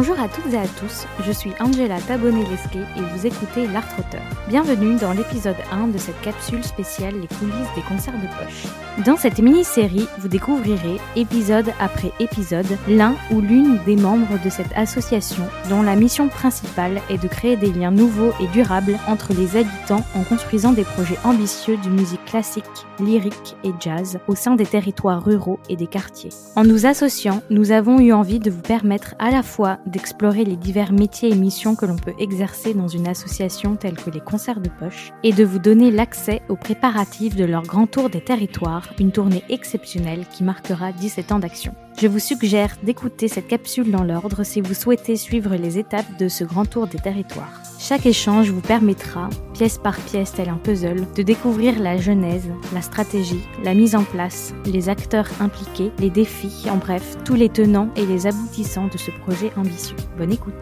Bonjour à toutes et à tous, je suis Angela Tabonnet-Lesquet et vous écoutez L'Art Auteur. Bienvenue dans l'épisode 1 de cette capsule spéciale Les coulisses des concerts de poche. Dans cette mini-série, vous découvrirez, épisode après épisode, l'un ou l'une des membres de cette association dont la mission principale est de créer des liens nouveaux et durables entre les habitants en construisant des projets ambitieux de musique classique, lyrique et jazz au sein des territoires ruraux et des quartiers. En nous associant, nous avons eu envie de vous permettre à la fois d'explorer les divers métiers et missions que l'on peut exercer dans une association telle que les concerts de poche et de vous donner l'accès aux préparatifs de leur grand tour des territoires, une tournée exceptionnelle qui marquera 17 ans d'action. Je vous suggère d'écouter cette capsule dans l'ordre si vous souhaitez suivre les étapes de ce grand tour des territoires. Chaque échange vous permettra, pièce par pièce tel un puzzle, de découvrir la genèse, la stratégie, la mise en place, les acteurs impliqués, les défis, en bref, tous les tenants et les aboutissants de ce projet ambitieux. Bonne écoute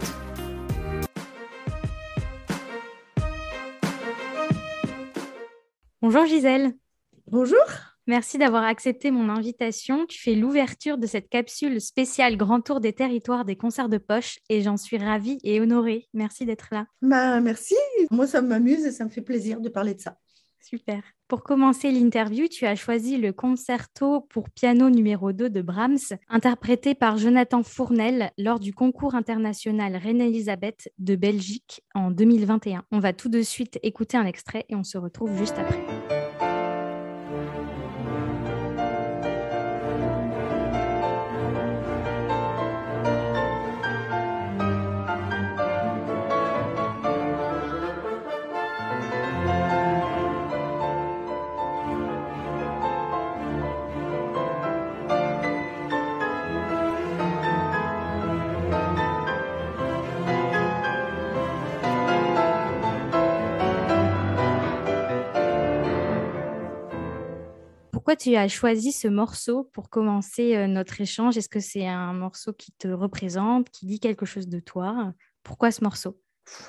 Bonjour Gisèle Bonjour Merci d'avoir accepté mon invitation. Tu fais l'ouverture de cette capsule spéciale Grand Tour des territoires des concerts de poche et j'en suis ravie et honorée. Merci d'être là. Bah, merci. Moi, ça m'amuse et ça me fait plaisir de parler de ça. Super. Pour commencer l'interview, tu as choisi le concerto pour piano numéro 2 de Brahms, interprété par Jonathan Fournel lors du concours international Reine-Elisabeth de Belgique en 2021. On va tout de suite écouter un extrait et on se retrouve juste après. Pourquoi tu as choisi ce morceau pour commencer euh, notre échange? Est-ce que c'est un morceau qui te représente, qui dit quelque chose de toi? Pourquoi ce morceau?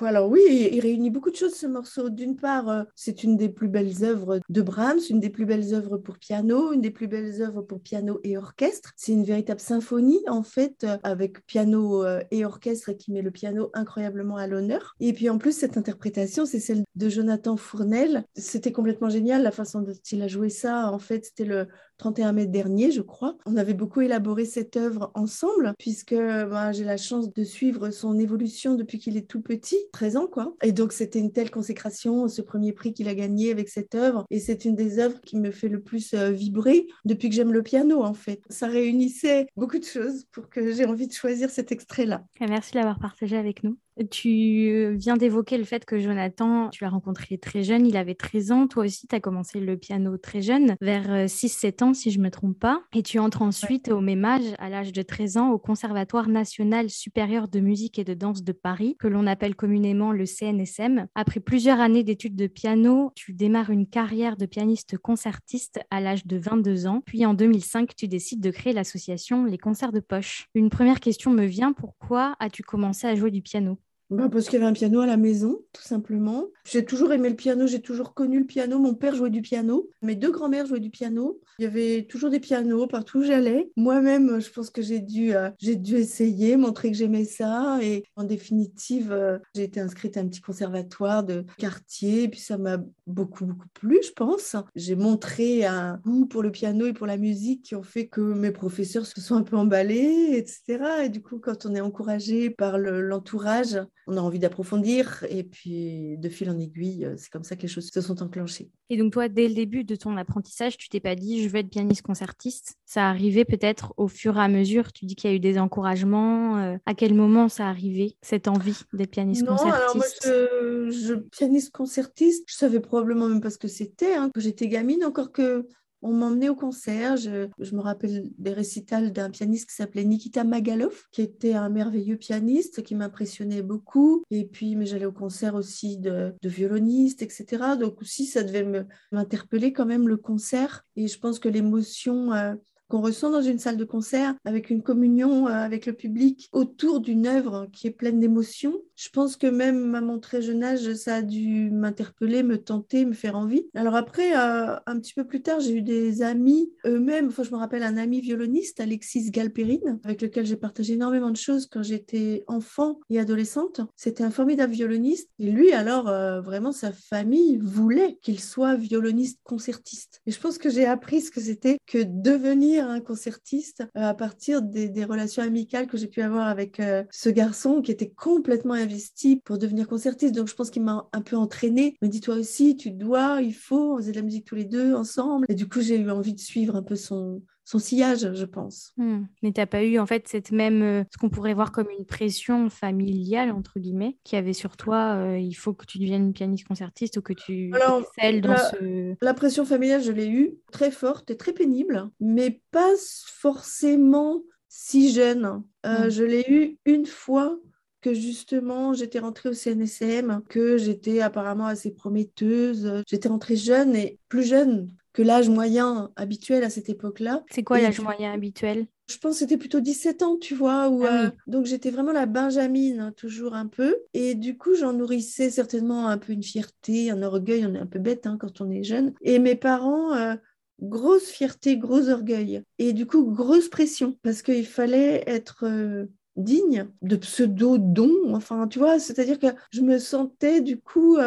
Alors oui, il réunit beaucoup de choses ce morceau. D'une part, euh, c'est une des plus belles œuvres de Brahms, une des plus belles œuvres pour piano, une des plus belles œuvres pour piano et orchestre. C'est une véritable symphonie en fait, euh, avec piano euh, et orchestre qui met le piano incroyablement à l'honneur. Et puis en plus, cette interprétation, c'est celle de Jonathan Fournel. C'était complètement génial la façon dont il a joué ça. En fait, c'était le 31 mai dernier, je crois. On avait beaucoup élaboré cette œuvre ensemble, puisque ben, j'ai la chance de suivre son évolution depuis qu'il est tout petit, 13 ans, quoi. Et donc, c'était une telle consécration, ce premier prix qu'il a gagné avec cette œuvre. Et c'est une des œuvres qui me fait le plus euh, vibrer depuis que j'aime le piano, en fait. Ça réunissait beaucoup de choses pour que j'ai envie de choisir cet extrait-là. Merci de l'avoir partagé avec nous. Tu viens d'évoquer le fait que Jonathan, tu l'as rencontré très jeune, il avait 13 ans. Toi aussi, tu as commencé le piano très jeune, vers 6-7 euh, ans, si je ne me trompe pas. Et tu entres ensuite au même âge, à l'âge de 13 ans, au Conservatoire national supérieur de musique et de danse de Paris, que l'on appelle communément le CNSM. Après plusieurs années d'études de piano, tu démarres une carrière de pianiste concertiste à l'âge de 22 ans. Puis en 2005, tu décides de créer l'association Les Concerts de Poche. Une première question me vient, pourquoi as-tu commencé à jouer du piano? Bah parce qu'il y avait un piano à la maison, tout simplement. J'ai toujours aimé le piano, j'ai toujours connu le piano. Mon père jouait du piano, mes deux grands-mères jouaient du piano. Il y avait toujours des pianos partout où j'allais. Moi-même, je pense que j'ai dû, euh, dû essayer, montrer que j'aimais ça. Et en définitive, euh, j'ai été inscrite à un petit conservatoire de quartier. Puis ça m'a beaucoup, beaucoup plu, je pense. J'ai montré un goût pour le piano et pour la musique qui ont fait que mes professeurs se sont un peu emballés, etc. Et du coup, quand on est encouragé par l'entourage, on a envie d'approfondir et puis de fil en aiguille, euh, c'est comme ça que les choses se sont enclenchées. Et donc toi, dès le début de ton apprentissage, tu t'es pas dit je veux être pianiste concertiste. Ça arrivait peut-être au fur et à mesure. Tu dis qu'il y a eu des encouragements. Euh, à quel moment ça arrivait cette envie d'être pianiste non, concertiste alors moi, je, pianiste concertiste, je savais probablement même pas ce que c'était. Hein, que j'étais gamine, encore que on m'emmenait au concert. Je, me rappelle des récitals d'un pianiste qui s'appelait Nikita Magalov, qui était un merveilleux pianiste qui m'impressionnait beaucoup. Et puis, mais j'allais au concert aussi de, violonistes, etc. Donc aussi, ça devait m'interpeller quand même le concert. Et je pense que l'émotion euh, qu'on ressent dans une salle de concert, avec une communion euh, avec le public autour d'une œuvre qui est pleine d'émotions. Je pense que même à mon très jeune âge, ça a dû m'interpeller, me tenter, me faire envie. Alors après, euh, un petit peu plus tard, j'ai eu des amis eux-mêmes. Enfin, je me rappelle un ami violoniste, Alexis Galperine, avec lequel j'ai partagé énormément de choses quand j'étais enfant et adolescente. C'était un formidable violoniste. Et lui, alors, euh, vraiment, sa famille voulait qu'il soit violoniste concertiste. Et je pense que j'ai appris ce que c'était que devenir un concertiste euh, à partir des, relations amicales que j'ai pu avoir avec euh, ce garçon qui était complètement investi pour devenir concertiste. Donc, je pense qu'il m'a un peu entraîné. Il m'a dit, toi aussi, tu dois, il faut, on faisait de la musique tous les deux ensemble. Et du coup, j'ai eu envie de suivre un peu son, son sillage, je pense. Hmm. Mais tu n'as pas eu en fait cette même, euh, ce qu'on pourrait voir comme une pression familiale, entre guillemets, qui avait sur toi, euh, il faut que tu deviennes pianiste concertiste ou que tu excelles dans la, ce... La pression familiale, je l'ai eue, très forte et très pénible, mais pas forcément si jeune. Euh, hmm. Je l'ai eue une fois que justement j'étais rentrée au CNSM, que j'étais apparemment assez prometteuse. J'étais rentrée jeune et plus jeune que l'âge moyen habituel à cette époque-là. C'est quoi l'âge moyen habituel? je pense que c'était plutôt 17 ans, tu vois. Où, ah euh, donc j'étais vraiment la benjamine, hein, toujours un peu. Et du coup, j'en nourrissais certainement un peu une fierté, un orgueil. On est un peu bête hein, quand on est jeune. Et mes parents, euh, grosse fierté, gros orgueil. Et du coup, grosse pression, parce qu'il fallait être... Euh, digne de pseudo-dons. Enfin, tu vois, c'est-à-dire que je me sentais du coup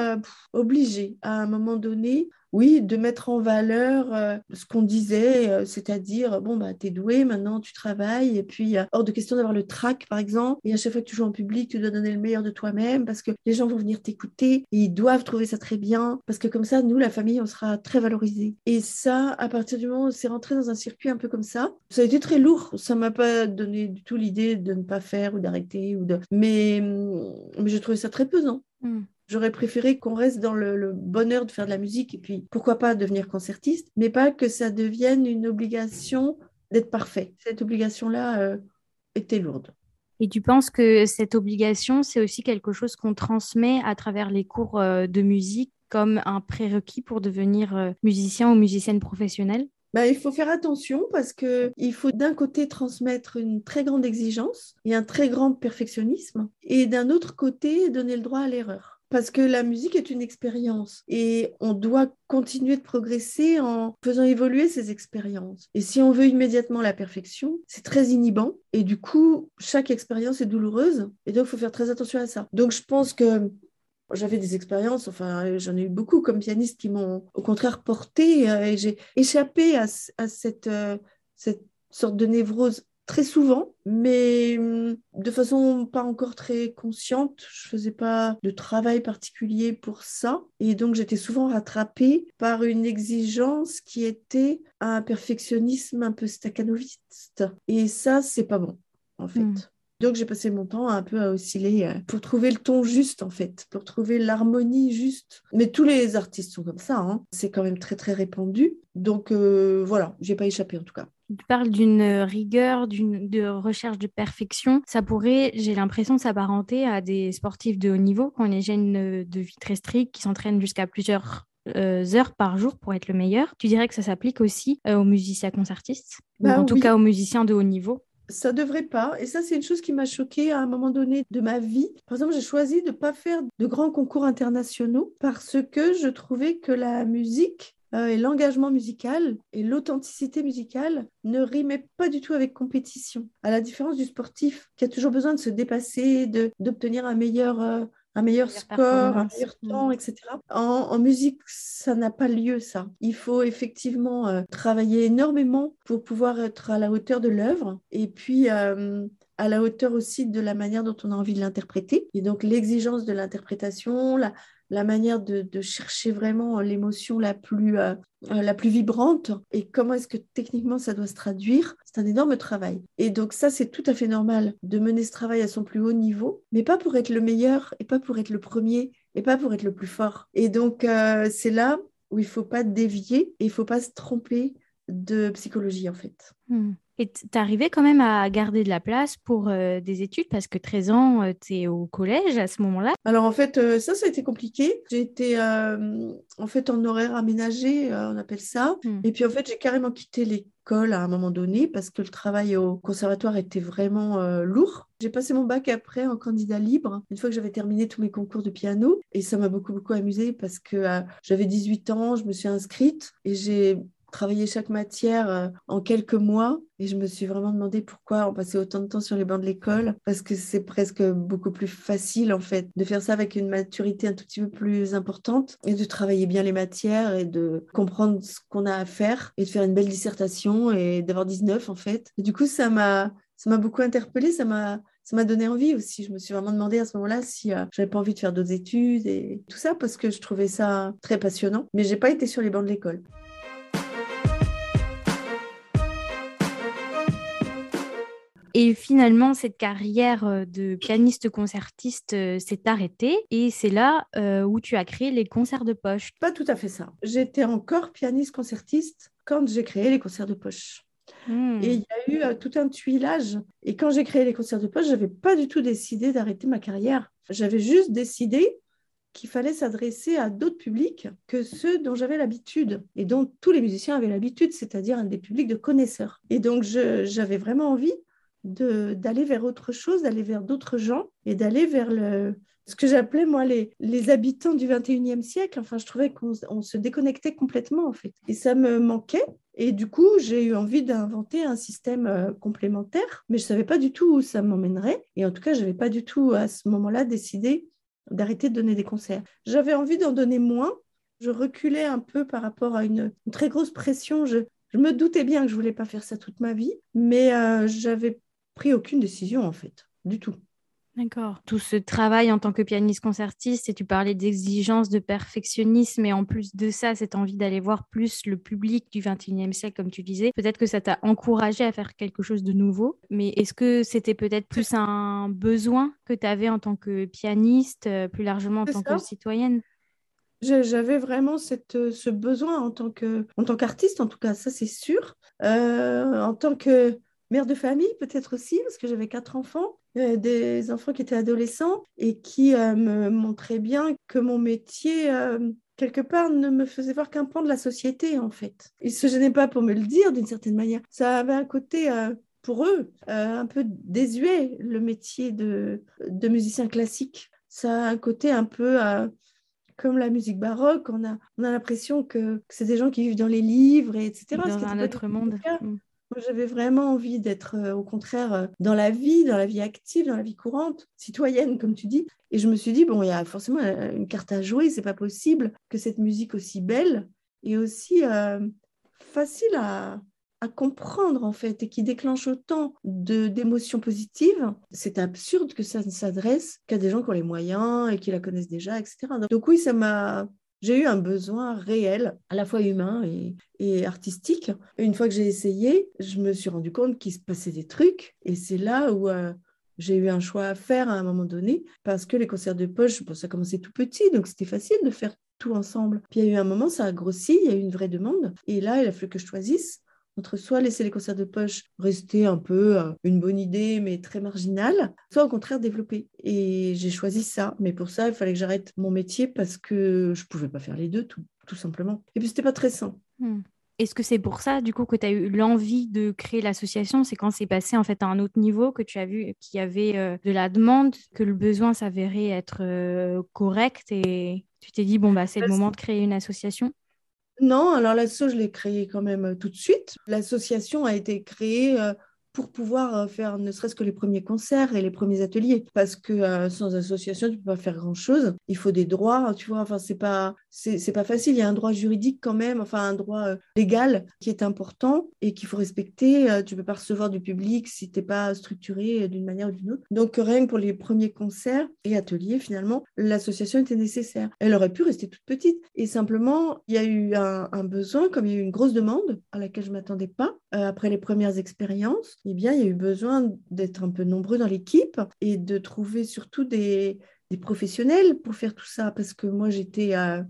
obligée à un moment donné oui, de mettre en valeur euh, ce qu'on disait, euh, c'est-à-dire, bon, bah, es doué, maintenant tu travailles, et puis hors de question d'avoir le trac, par exemple, et à chaque fois que tu joues en public, tu dois donner le meilleur de toi-même, parce que les gens vont venir t'écouter, et ils doivent trouver ça très bien, parce que comme ça, nous, la famille, on sera très valorisés. Et ça, à partir du moment où c'est rentré dans un circuit un peu comme ça, ça a été très lourd, ça m'a pas donné du tout l'idée de ne pas faire ou d'arrêter, ou de... mais, mais je trouvais ça très pesant. Mmh. J'aurais préféré qu'on reste dans le, bonheur de faire de la musique et puis pourquoi pas devenir concertiste, mais pas que ça devienne une obligation d'être parfait. Cette obligation-là euh, était lourde. Et tu penses que cette obligation, c'est aussi quelque chose qu'on transmet à travers les cours euh, de musique comme un prérequis pour devenir euh, musicien ou musicienne professionnelle? Bah, il faut faire attention parce que il faut d'un côté transmettre une très grande exigence et un très grand perfectionnisme, et d'un autre côté donner le droit à l'erreur parce que la musique est une expérience et on doit continuer de progresser en faisant évoluer ces expériences. Et si on veut immédiatement la perfection, c'est très inhibant et du coup, chaque expérience est douloureuse et donc il faut faire très attention à ça. Donc je pense que j'avais des expériences, enfin j'en ai eu beaucoup comme pianiste qui m'ont au contraire porté euh, et j'ai échappé à, cette, euh, cette sorte de névrose très souvent, mais hum, de façon pas encore très consciente. Je faisais pas de travail particulier pour ça. Et donc, j'étais souvent rattrapée par une exigence qui était un perfectionnisme un peu staccanoviste. Et ça, c'est pas bon, en fait. Hmm. Donc j'ai passé mon temps un peu à osciller euh, pour trouver le ton juste en fait, pour trouver l'harmonie juste. Mais tous les artistes sont comme ça, hein. c'est quand même très très répandu. Donc euh, voilà, j'ai pas échappé en tout cas. Tu parles d'une rigueur, d'une de recherche de perfection. Ça pourrait, j'ai l'impression, s'apparenter à des sportifs de haut niveau qui ont les gènes de vie très stricts, qui s'entraînent jusqu'à plusieurs euh, heures par jour pour être le meilleur. Tu dirais que ça s'applique aussi aux musiciens concertistes, ou bah en tout cas aux musiciens de haut niveau? Ça devrait pas. Et ça, c'est une chose qui m'a choquée à un moment donné de ma vie. Par exemple, j'ai choisi de ne pas faire de grands concours internationaux parce que je trouvais que la musique euh, et l'engagement musical et l'authenticité musicale ne rimaient pas du tout avec compétition. À la différence du sportif qui a toujours besoin de se dépasser, d'obtenir un meilleur... Euh, un meilleur score, un meilleur temps, mm. etc. En, musique, ça n'a pas lieu, ça. Il faut effectivement euh, travailler énormément pour pouvoir être à la hauteur de l'œuvre et puis euh, à la hauteur aussi de la manière dont on a envie de l'interpréter. Et donc l'exigence de l'interprétation, la, la manière de, chercher vraiment l'émotion la plus euh, la plus vibrante et comment est-ce que techniquement ça doit se traduire, c'est un énorme travail. Et donc ça, c'est tout à fait normal de mener ce travail à son plus haut niveau, mais pas pour être le meilleur et pas pour être le premier et pas pour être le plus fort. Et donc euh, c'est là où il faut pas dévier et il faut pas se tromper de psychologie en fait. Hmm. Et tu arrivais quand même à garder de la place pour euh, des études parce que 13 ans, euh, tu es au collège à ce moment-là? Alors en fait, euh, ça, ça a été compliqué. J'ai été en fait en horaire aménagé, on appelle ça. Hmm. Et puis en fait, j'ai carrément quitté l'école à un moment donné parce que le travail au conservatoire était vraiment lourd. J'ai passé mon bac après en candidat libre, une fois que j'avais terminé tous mes concours de piano. Et ça m'a beaucoup, beaucoup amusé parce que j'avais 18 ans, je me suis inscrite et j'ai travailler chaque matière euh, en quelques mois. Et je me suis vraiment demandé pourquoi on passait autant de temps sur les bancs de l'école, parce que c'est presque beaucoup plus facile, en fait, de faire ça avec une maturité un tout petit peu plus importante et de travailler bien les matières et de comprendre ce qu'on a à faire et de faire une belle dissertation et d'avoir 19, en fait. Du coup, ça m'a ça m'a beaucoup interpellée, ça m'a ça m'a donné envie aussi. Je me suis vraiment demandé à ce moment-là si euh, j'avais pas envie de faire d'autres études et tout ça parce que je trouvais ça très passionnant. Mais j'ai pas été sur les bancs de l'école. Et finalement, cette carrière euh, de pianiste concertiste euh, s'est arrêtée et c'est là euh, où tu as créé les concerts de poche. Pas tout à fait ça. J'étais encore pianiste concertiste quand j'ai créé les concerts de poche. Hmm. Et il y a eu tout un tuilage. Et quand j'ai créé les concerts de poche, je n'avais pas du tout décidé d'arrêter ma carrière. J'avais juste décidé qu'il fallait s'adresser à d'autres publics que ceux dont j'avais l'habitude et dont tous les musiciens avaient l'habitude, c'est-à-dire des publics de connaisseurs. Et donc, j'avais vraiment envie d'aller vers autre chose, d'aller vers d'autres gens et d'aller vers le, ce que j'appelais moi les, les, habitants du 21e siècle. Enfin, je trouvais qu'on se déconnectait complètement en fait. Et ça me manquait. Et du coup, j'ai eu envie d'inventer un système euh, complémentaire, mais je ne savais pas du tout où ça m'emmènerait. Et en tout cas, je n'avais pas du tout à ce moment-là décidé d'arrêter de donner des concerts. J'avais envie d'en donner moins. Je reculais un peu par rapport à une, très grosse pression. Je, je, me doutais bien que je voulais pas faire ça toute ma vie, mais euh, j'avais pris aucune décision en fait, du tout. D'accord. Tout ce travail en tant que pianiste concertiste, et tu parlais d'exigence, de perfectionnisme, et en plus de ça, cette envie d'aller voir plus le public du 21e siècle, comme tu disais, peut-être que ça t'a encouragé à faire quelque chose de nouveau, mais est-ce que c'était peut-être plus un besoin que tu avais en tant que pianiste, euh, plus largement en tant que citoyenne? J'avais vraiment cette, ce besoin en tant qu'artiste, en tout cas, ça c'est sûr. Euh, en tant que mère de famille peut-être aussi, parce que j'avais quatre enfants, euh, des enfants qui étaient adolescents et qui euh, me montraient bien que mon métier, euh, quelque part, ne me faisait voir qu'un pan de la société, en fait. Ils ne se gênaient pas pour me le dire d'une certaine manière. Ça avait un côté pour eux, un peu désuet, le métier de, de, musicien classique. Ça a un côté un peu comme la musique baroque. On a, on a l'impression que, que c'est des gens qui vivent dans les livres, et etc. Dans un autre monde. J'avais vraiment envie d'être euh, au contraire euh, dans la vie, dans la vie active, dans la vie courante, citoyenne, comme tu dis. Et je me suis dit, bon, il y a forcément euh, une carte à jouer, c'est pas possible que cette musique aussi belle et aussi facile à, à, comprendre, en fait, et qui déclenche autant d'émotions positives, c'est absurde que ça ne s'adresse qu'à des gens qui ont les moyens et qui la connaissent déjà, etc. Donc, oui, ça m'a j'ai eu un besoin réel, à la fois humain et, artistique. une fois que j'ai essayé, je me suis rendu compte qu'il se passait des trucs. Et c'est là où euh, j'ai eu un choix à faire à un moment donné, parce que les concerts de poche, ça commençait tout petit, donc c'était facile de faire tout ensemble. Puis il y a eu un moment, ça a grossi, il y a eu une vraie demande. Et là, il a fallu que je choisisse entre soit laisser les concerts de poche rester un peu euh, une bonne idée, mais très marginale, soit au contraire développer. Et j'ai choisi ça. Mais pour ça, il fallait que j'arrête mon métier parce que je ne pouvais pas faire les deux, tout, tout simplement. Et puis, c'était pas très sain. Hmm. Est-ce que c'est pour ça, du coup, que tu as eu l'envie de créer l'association? C'est quand c'est passé en fait à un autre niveau que tu as vu qu'il y avait euh, de la demande, que le besoin s'avérait être euh, correct et tu t'es dit, bon, bah, c'est le moment de créer une association? Non, alors l'asso, je l'ai créée quand même euh, tout de suite. L'association a été créée euh, pour pouvoir euh, faire ne serait-ce que les premiers concerts et les premiers ateliers. Parce que sans association, tu ne peux pas faire grand-chose. Il faut des droits, tu vois. Enfin, c'est pas c'est pas facile. Il y a un droit juridique quand même, enfin un droit euh, légal qui est important et qu'il faut respecter. Euh, tu peux pas recevoir du public si tu n'es pas structuré d'une manière ou d'une autre. Donc rien que pour les premiers concerts et ateliers, finalement, l'association était nécessaire. Elle aurait pu rester toute petite. Et simplement, il y a eu un, besoin, comme il y a eu une grosse demande à laquelle je m'attendais pas euh, après les premières expériences. Eh bien, il y a eu besoin d'être un peu nombreux dans l'équipe et de trouver surtout des professionnels pour faire tout ça parce que moi j'étais euh,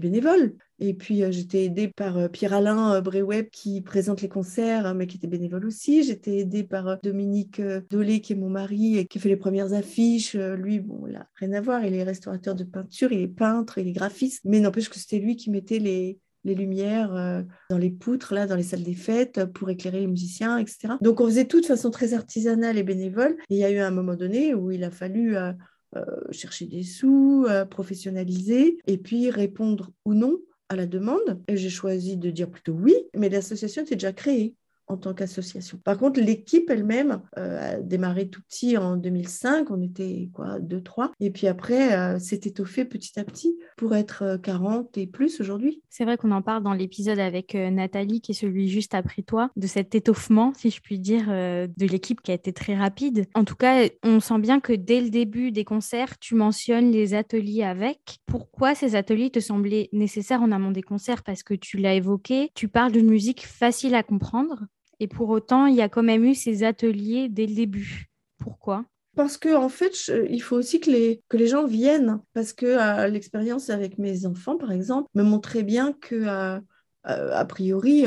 bénévole Et puis, j'étais aidée par Pierre-Alain Bréweb qui présente les concerts, mais qui était bénévole aussi. J'étais aidée par Dominique Dolé, qui est mon mari et qui fait les premières affiches. Lui, bon, n'a rien à voir. Il est restaurateur de peinture, il est peintre, il est graphiste. Mais n'empêche que c'était lui qui mettait les, les lumières euh, dans les poutres, là, dans les salles des fêtes, pour éclairer les musiciens, etc. Donc on faisait tout de façon très artisanale et bénévole. Il y a eu un moment donné où il a fallu euh, euh, chercher des sous, professionnaliser, et puis répondre ou non à la demande. Et j'ai choisi de dire plutôt oui, mais l'association était déjà créée en tant qu'association. Par contre, l'équipe elle-même euh, a démarré tout petit en 2005, on était quoi, 2-3, et puis après, euh, s'est étoffé petit à petit pour être 40 euh, et plus aujourd'hui. C'est vrai qu'on en parle dans l'épisode avec Nathalie, qui est celui juste après toi, de cet étoffement, si je puis dire, de l'équipe qui a été très rapide. En tout cas, on sent bien que dès le début des concerts, tu mentionnes les ateliers avec. Pourquoi ces ateliers te semblaient nécessaires en amont des concerts? Parce que tu l'as évoqué, tu parles d'une musique facile à comprendre et pour autant, il y a quand même eu ces ateliers dès le début. Pourquoi? Parce que en fait, il faut aussi que les, que les gens viennent, parce que euh, l'expérience avec mes enfants, par exemple, me montrait bien que, euh, euh, a priori,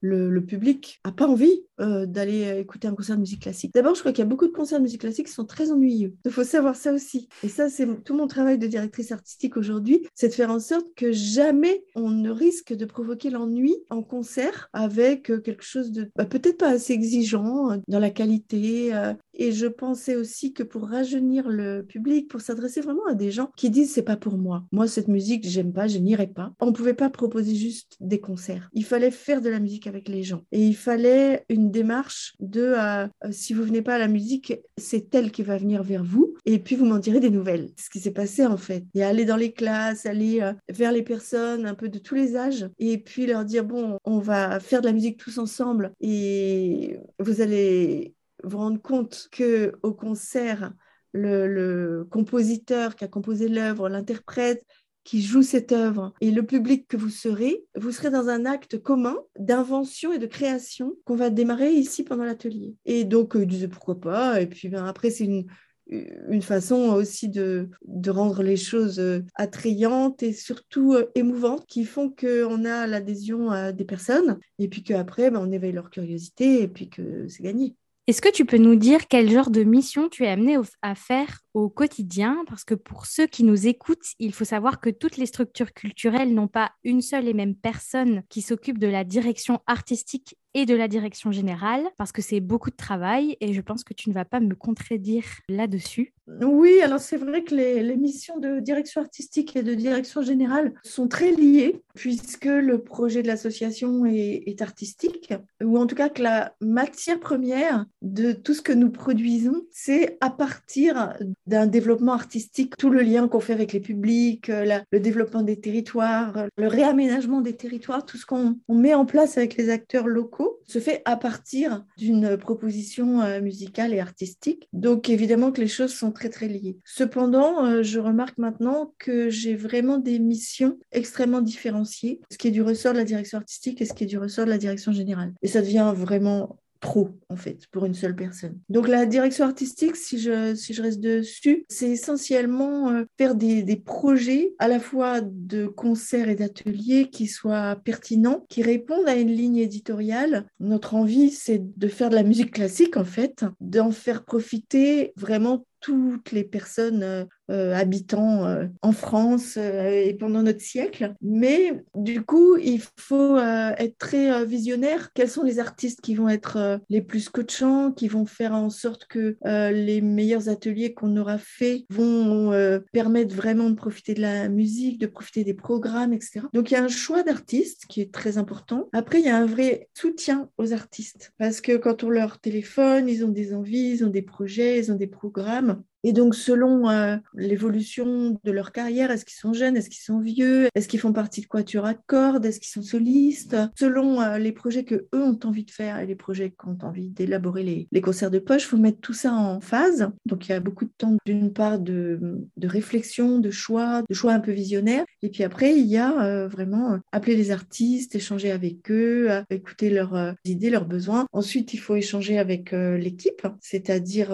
le, public n'a pas envie euh, d'aller écouter un concert de musique classique. D'abord, je crois qu'il y a beaucoup de concerts de musique classique qui sont très ennuyeux. Il faut savoir ça aussi. Et ça, c'est tout mon travail de directrice artistique aujourd'hui, c'est de faire en sorte que jamais on ne risque de provoquer l'ennui en concert avec euh, quelque chose de bah, peut-être pas assez exigeant euh, dans la qualité. Et je pensais aussi que pour rajeunir le public, pour s'adresser vraiment à des gens qui disent c'est pas pour moi. Moi, cette musique, j'aime pas, je n'irai pas. On pouvait pas proposer juste des concerts. Il fallait faire de la musique avec les gens. Et il fallait une démarche de euh, euh, si vous venez pas à la musique, c'est elle qui va venir vers vous. Et puis vous m'en direz des nouvelles. Ce qui s'est passé en fait. Et aller dans les classes, aller euh, vers les personnes un peu de tous les âges. Et puis leur dire bon, on va faire de la musique tous ensemble. Et vous allez vous rendre compte que au concert, le compositeur qui a composé l'œuvre, l'interprète, qui joue cette œuvre et le public que vous serez, vous serez dans un acte commun d'invention et de création qu'on va démarrer ici pendant l'atelier. Et donc, euh, disait pourquoi pas. Et puis ben, après, c'est une, une façon aussi de, de, rendre les choses euh, attrayantes et surtout euh, émouvantes qui font qu'on a l'adhésion des personnes et puis qu'après, ben, on éveille leur curiosité et puis que c'est gagné. Est-ce que tu peux nous dire quel genre de mission tu es amené à faire au quotidien? Parce que pour ceux qui nous écoutent, il faut savoir que toutes les structures culturelles n'ont pas une seule et même personne qui s'occupe de la direction artistique et de la direction générale, parce que c'est beaucoup de travail et je pense que tu ne vas pas me contredire là-dessus. Oui, alors c'est vrai que les, missions de direction artistique et de direction générale sont très liées, puisque le projet de l'association est, artistique, ou en tout cas que la matière première de tout ce que nous produisons, c'est à partir d'un développement artistique, tout le lien qu'on fait avec les publics, le développement des territoires, le réaménagement des territoires, tout ce qu'on met en place avec les acteurs locaux se fait à partir d'une proposition euh, musicale et artistique. Donc évidemment que les choses sont très très liées. Cependant, euh, je remarque maintenant que j'ai vraiment des missions extrêmement différenciées, ce qui est du ressort de la direction artistique et ce qui est du ressort de la direction générale. Et ça devient vraiment trop, en fait, pour une seule personne. Donc la direction artistique, si je, si je reste dessus, c'est essentiellement euh, faire des, des, projets à la fois de concerts et d'ateliers qui soient pertinents, qui répondent à une ligne éditoriale. Notre envie, c'est de faire de la musique classique, en fait, d'en faire profiter vraiment toutes les personnes euh, euh, habitant euh, en France et pendant notre siècle. Mais du coup, il faut être très visionnaire. Quels sont les artistes qui vont être les plus coachants, qui vont faire en sorte que les meilleurs ateliers qu'on aura faits vont permettre vraiment de profiter de la musique, de profiter des programmes, etc. Donc il y a un choix d'artistes qui est très important. Après, il y a un vrai soutien aux artistes parce que quand on leur téléphone, ils ont des envies, ils ont des projets, ils ont des programmes et donc, selon euh, l'évolution de leur carrière, est-ce qu'ils sont jeunes, est-ce qu'ils sont vieux, est-ce qu'ils font partie de quatuor à cordes, est-ce qu'ils sont solistes, selon euh, les projets que eux ont envie de faire et les projets qu'ont envie d'élaborer les, concerts de poche, il faut mettre tout ça en phase. Donc, il y a beaucoup de temps, d'une part, de, de, réflexion, de choix, de choix un peu visionnaire. Et puis après, il y a euh, vraiment appeler les artistes, échanger avec eux, écouter leurs idées, leurs besoins. Ensuite, il faut échanger avec l'équipe, c'est-à-dire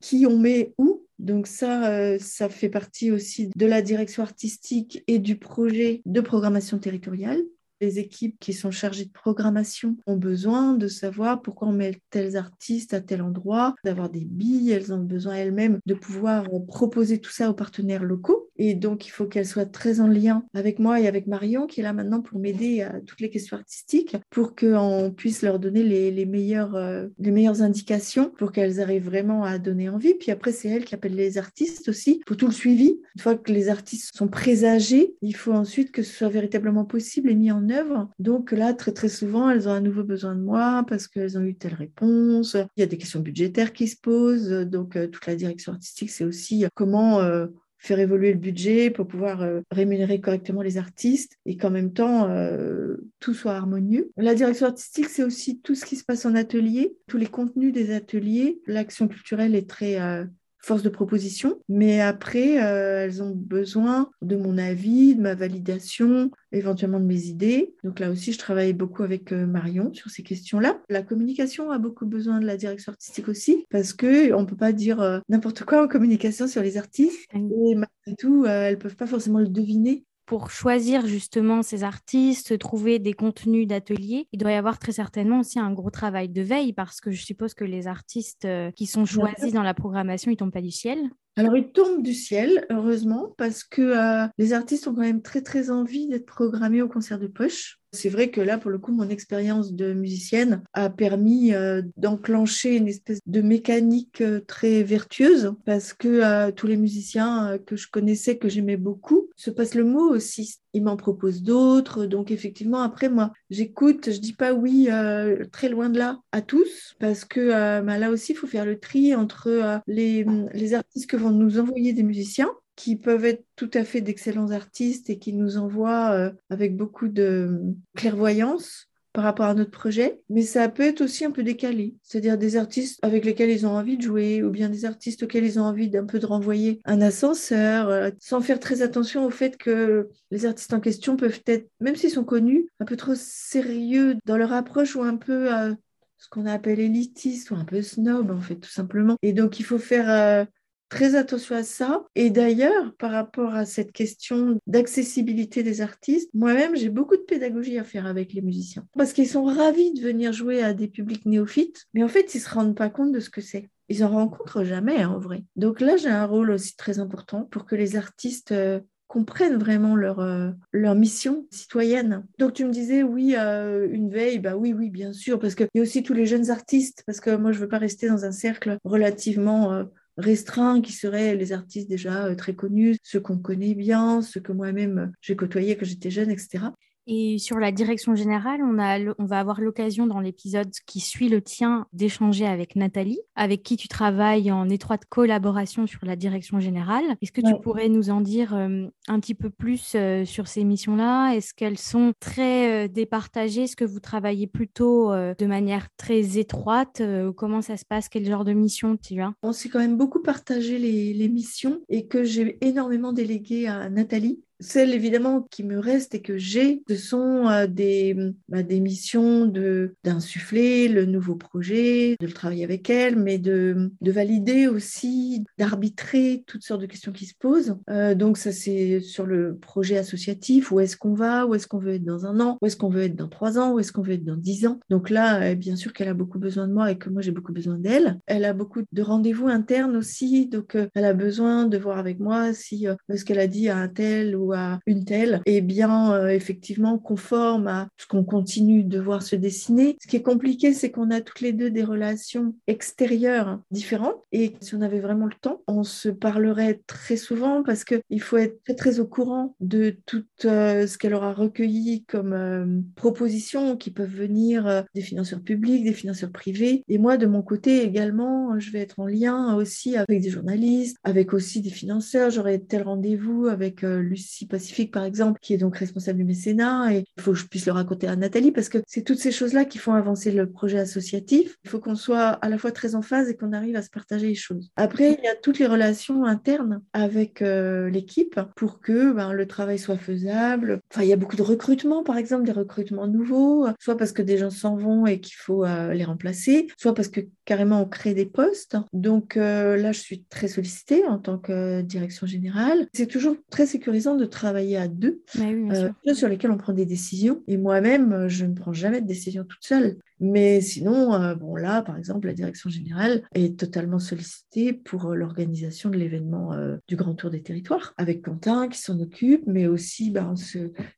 qui on met où Donc ça, ça fait partie aussi de la direction artistique et du projet de programmation territoriale. Les équipes qui sont chargées de programmation ont besoin de savoir pourquoi on met tels artistes à tel endroit, d'avoir des billes. Elles ont besoin elles-mêmes de pouvoir proposer tout ça aux partenaires locaux. Et donc, il faut qu'elles soient très en lien avec moi et avec Marion, qui est là maintenant pour m'aider à toutes les questions artistiques, pour qu'on puisse leur donner les, meilleures, euh, les meilleures indications, pour qu'elles arrivent vraiment à donner envie. Puis après, c'est elles qui appellent les artistes aussi, pour tout le suivi. Une fois que les artistes sont présagés, il faut ensuite que ce soit véritablement possible et mis en Donc là, très très souvent, elles ont à nouveau besoin de moi parce qu'elles ont eu telle réponse. Il y a des questions budgétaires qui se posent. Donc euh, toute la direction artistique, c'est aussi euh, comment euh, faire évoluer le budget pour pouvoir rémunérer correctement les artistes et qu'en même temps tout soit harmonieux. La direction artistique, c'est aussi tout ce qui se passe en atelier, tous les contenus des ateliers. L'action culturelle est très force de proposition, mais après, euh, elles ont besoin de mon avis, de ma validation, éventuellement de mes idées. Donc là aussi, je travaille beaucoup avec euh, Marion sur ces questions-là. La communication a beaucoup besoin de la direction artistique aussi, parce que on peut pas dire euh, n'importe quoi en communication sur les artistes. Et malgré tout, elles peuvent pas forcément le deviner pour choisir justement ces artistes, trouver des contenus d'ateliers, il doit y avoir très certainement aussi un gros travail de veille parce que je suppose que les artistes euh, qui sont choisis dans la programmation, ils tombent pas du ciel. Alors, ils tombent du ciel, heureusement, parce que euh, les artistes ont quand même très, très envie d'être programmés au concert de poche. C'est vrai que là, pour le coup, mon expérience de musicienne a permis euh, d'enclencher une espèce de mécanique euh, très vertueuse parce que euh, tous les musiciens que je connaissais, que j'aimais beaucoup, se passent le mot aussi. Ils m'en proposent d'autres. Donc, effectivement, après, moi, j'écoute, je dis pas oui très loin de là à tous parce que bah, là aussi, il faut faire le tri entre les, les artistes que vont nous envoyer des musiciens qui peuvent être tout à fait d'excellents artistes et qui nous envoient euh, avec beaucoup de clairvoyance par rapport à notre projet, mais ça peut être aussi un peu décalé, c'est-à-dire des artistes avec lesquels ils ont envie de jouer, ou bien des artistes auxquels ils ont envie d'un peu de renvoyer un ascenseur, euh, sans faire très attention au fait que les artistes en question peuvent être, même s'ils sont connus, un peu trop sérieux dans leur approche ou un peu euh, ce qu'on appelle élitiste ou un peu snob en fait tout simplement. Et donc il faut faire très attention à ça. Et d'ailleurs, par rapport à cette question d'accessibilité des artistes, moi-même, j'ai beaucoup de pédagogie à faire avec les musiciens. Parce qu'ils sont ravis de venir jouer à des publics néophytes, mais en fait, ils ne se rendent pas compte de ce que c'est. Ils en rencontrent jamais, en vrai. Donc là, j'ai un rôle aussi très important pour que les artistes euh, comprennent vraiment leur, euh, leur mission citoyenne. Donc tu me disais, oui, euh, une veille, bah oui, oui, bien sûr, parce qu'il y a aussi tous les jeunes artistes, parce que moi, je ne veux pas rester dans un cercle relativement restreints qui seraient les artistes déjà euh, très connus, ceux qu'on connaît bien, ceux que moi-même euh, j'ai côtoyés quand j'étais jeune, etc. Et sur la direction générale, on, a, on va avoir l'occasion dans l'épisode qui suit le tien d'échanger avec Nathalie, avec qui tu travailles en étroite collaboration sur la direction générale. Est-ce que tu pourrais nous en dire euh, un petit peu plus euh, sur ces missions-là? Est-ce qu'elles sont très euh, départagées? Est-ce que vous travaillez plutôt de manière très étroite? Comment ça se passe? Quel genre de mission tu as? On s'est quand même beaucoup partagé les, les missions et que j'ai énormément délégué à Nathalie celles évidemment qui me restent et que j'ai, ce sont euh, des, bah, des missions d'insuffler le nouveau projet, de le travailler avec elle, mais de, de valider aussi, d'arbitrer toutes sortes de questions qui se posent. Euh, donc ça c'est sur le projet associatif, où est-ce qu'on va, où est-ce qu'on veut être dans un an, où est-ce qu'on veut être dans trois ans, où est-ce qu'on veut être dans dix ans? Donc là, euh, bien sûr qu'elle a beaucoup besoin de moi et que moi j'ai beaucoup besoin d'elle. Elle a beaucoup de rendez-vous internes aussi, donc elle a besoin de voir avec moi si ce qu'elle a dit à un tel ou à une telle est bien euh, effectivement conforme à ce qu'on continue de voir se dessiner. Ce qui est compliqué, c'est qu'on a toutes les deux des relations extérieures différentes et si on avait vraiment le temps, on se parlerait très souvent parce qu'il faut être très très au courant de tout euh, ce qu'elle aura recueilli comme euh, propositions qui peuvent venir des financeurs publics, des financeurs privés. Et moi, de mon côté également, je vais être en lien aussi avec des journalistes, avec aussi des financeurs. J'aurai tel rendez-vous avec Lucie Pacifique, par exemple, qui est donc responsable du mécénat. Et il faut que je puisse le raconter à Nathalie parce que c'est toutes ces choses-là qui font avancer le projet associatif. Il faut qu'on soit à la fois très en phase et qu'on arrive à se partager les choses. Après, il y a toutes les relations internes avec euh, l'équipe pour que ben, le travail soit faisable. Enfin, il y a beaucoup de recrutements, par exemple, des recrutements nouveaux, soit parce que des gens s'en vont et qu'il faut euh, les remplacer, soit parce que carrément on crée des postes. Donc euh, là, je suis très sollicitée en tant que direction générale. C'est toujours très sécurisant de travailler à deux, euh, sur lesquels on prend des décisions. Et moi-même, je ne prends jamais de décision toute seule. Mais sinon, euh, bon là, par exemple, la direction générale est totalement sollicitée pour l'organisation de l'événement du Grand Tour des Territoires, avec Quentin qui s'en occupe, mais aussi bah,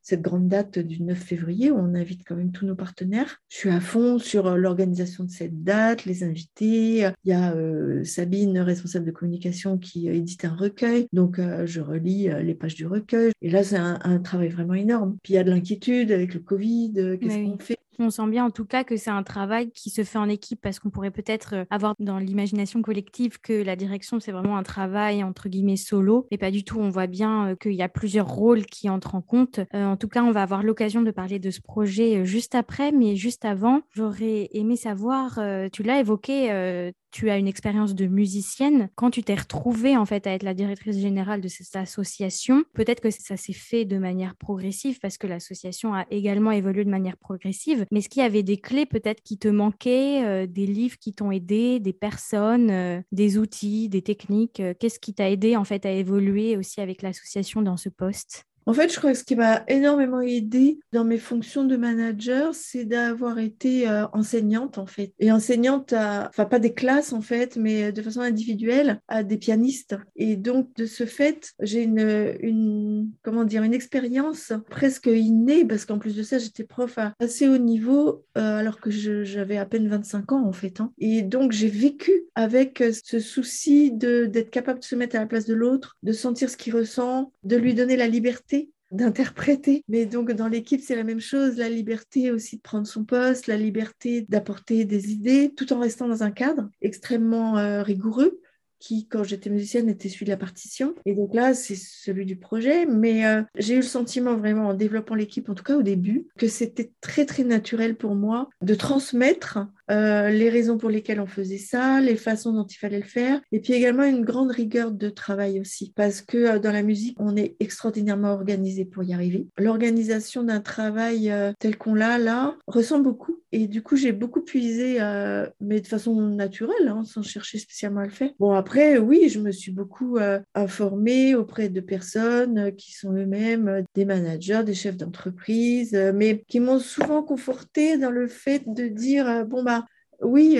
cette grande date du 9 février où on invite quand même tous nos partenaires. Je suis à fond sur l'organisation de cette date, les invités il y a euh, Sabine, responsable de communication, qui euh, édite un recueil. Donc, euh, je relis les pages du recueil. Et là, c'est un, travail vraiment énorme. Puis, il y a de l'inquiétude avec le Covid. Qu'est-ce qu'on fait? On sent bien en tout cas que c'est un travail qui se fait en équipe parce qu'on pourrait peut-être euh, avoir dans l'imagination collective que la direction, c'est vraiment un travail entre guillemets solo. Mais pas du tout. On voit bien euh, qu'il y a plusieurs rôles qui entrent en compte. Euh, en tout cas, on va avoir l'occasion de parler de ce projet juste après. Mais juste avant, j'aurais aimé savoir, tu l'as évoqué, tu as une expérience de musicienne. Quand tu t'es retrouvée en fait à être la directrice générale de cette association, peut-être que ça s'est fait de manière progressive parce que l'association a également évolué de manière progressive. Mais est-ce qu'il y avait des clés peut-être qui te manquaient, euh, des livres qui t'ont aidé, des personnes, euh, des outils, des techniques euh, Qu'est-ce qui t'a aidé en fait à évoluer aussi avec l'association dans ce poste? En fait, je crois que ce qui m'a énormément aidé dans mes fonctions de manager, c'est d'avoir été euh, enseignante, en fait. Et enseignante à, enfin, pas des classes, en fait, mais de façon individuelle à des pianistes. Et donc, de ce fait, j'ai une, une, comment dire, une expérience presque innée, parce qu'en plus de ça, j'étais prof à assez haut niveau, euh, alors que j'avais à peine 25 ans, en fait. Hein. Et donc, j'ai vécu avec ce souci d'être capable de se mettre à la place de l'autre, de sentir ce qu'il ressent, de lui donner la liberté d'interpréter. Mais donc dans l'équipe, c'est la même chose, la liberté aussi de prendre son poste, la liberté d'apporter des idées, tout en restant dans un cadre extrêmement euh, rigoureux qui, quand j'étais musicienne, était celui de la partition. Et donc là, c'est celui du projet. Mais euh, j'ai eu le sentiment vraiment, en développant l'équipe, en tout cas au début, que c'était très, très naturel pour moi de transmettre euh, les raisons pour lesquelles on faisait ça, les façons dont il fallait le faire, et puis également une grande rigueur de travail aussi, parce que euh, dans la musique, on est extraordinairement organisé pour y arriver. L'organisation d'un travail tel qu'on l'a là ressemble beaucoup et du coup, j'ai beaucoup puisé, euh, mais de façon naturelle, hein, sans chercher spécialement à le faire. Bon, après, oui, je me suis beaucoup euh, informée auprès de personnes euh, qui sont eux-mêmes des managers, des chefs d'entreprise, mais qui m'ont souvent confortée dans le fait de dire, bon, bah, oui,